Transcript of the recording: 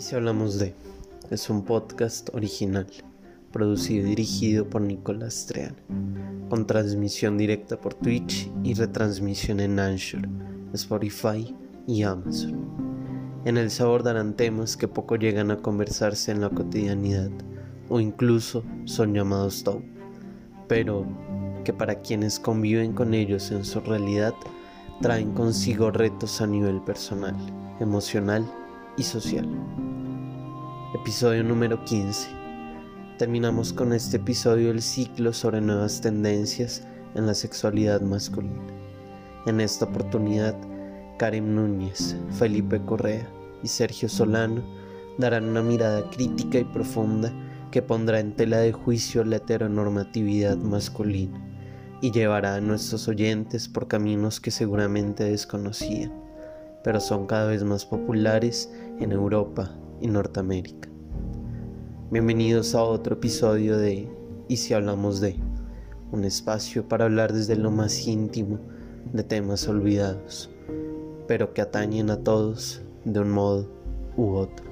Y si hablamos de, es un podcast original, producido y dirigido por Nicolás Trean, con transmisión directa por Twitch y retransmisión en Anchor, Spotify y Amazon. En él se abordarán temas que poco llegan a conversarse en la cotidianidad o incluso son llamados tabú, pero que para quienes conviven con ellos en su realidad traen consigo retos a nivel personal, emocional y social. Episodio número 15. Terminamos con este episodio el ciclo sobre nuevas tendencias en la sexualidad masculina. En esta oportunidad, Karen Núñez, Felipe Correa y Sergio Solano darán una mirada crítica y profunda que pondrá en tela de juicio la heteronormatividad masculina y llevará a nuestros oyentes por caminos que seguramente desconocían, pero son cada vez más populares en Europa y Norteamérica. Bienvenidos a otro episodio de Y si hablamos de, un espacio para hablar desde lo más íntimo de temas olvidados, pero que atañen a todos de un modo u otro.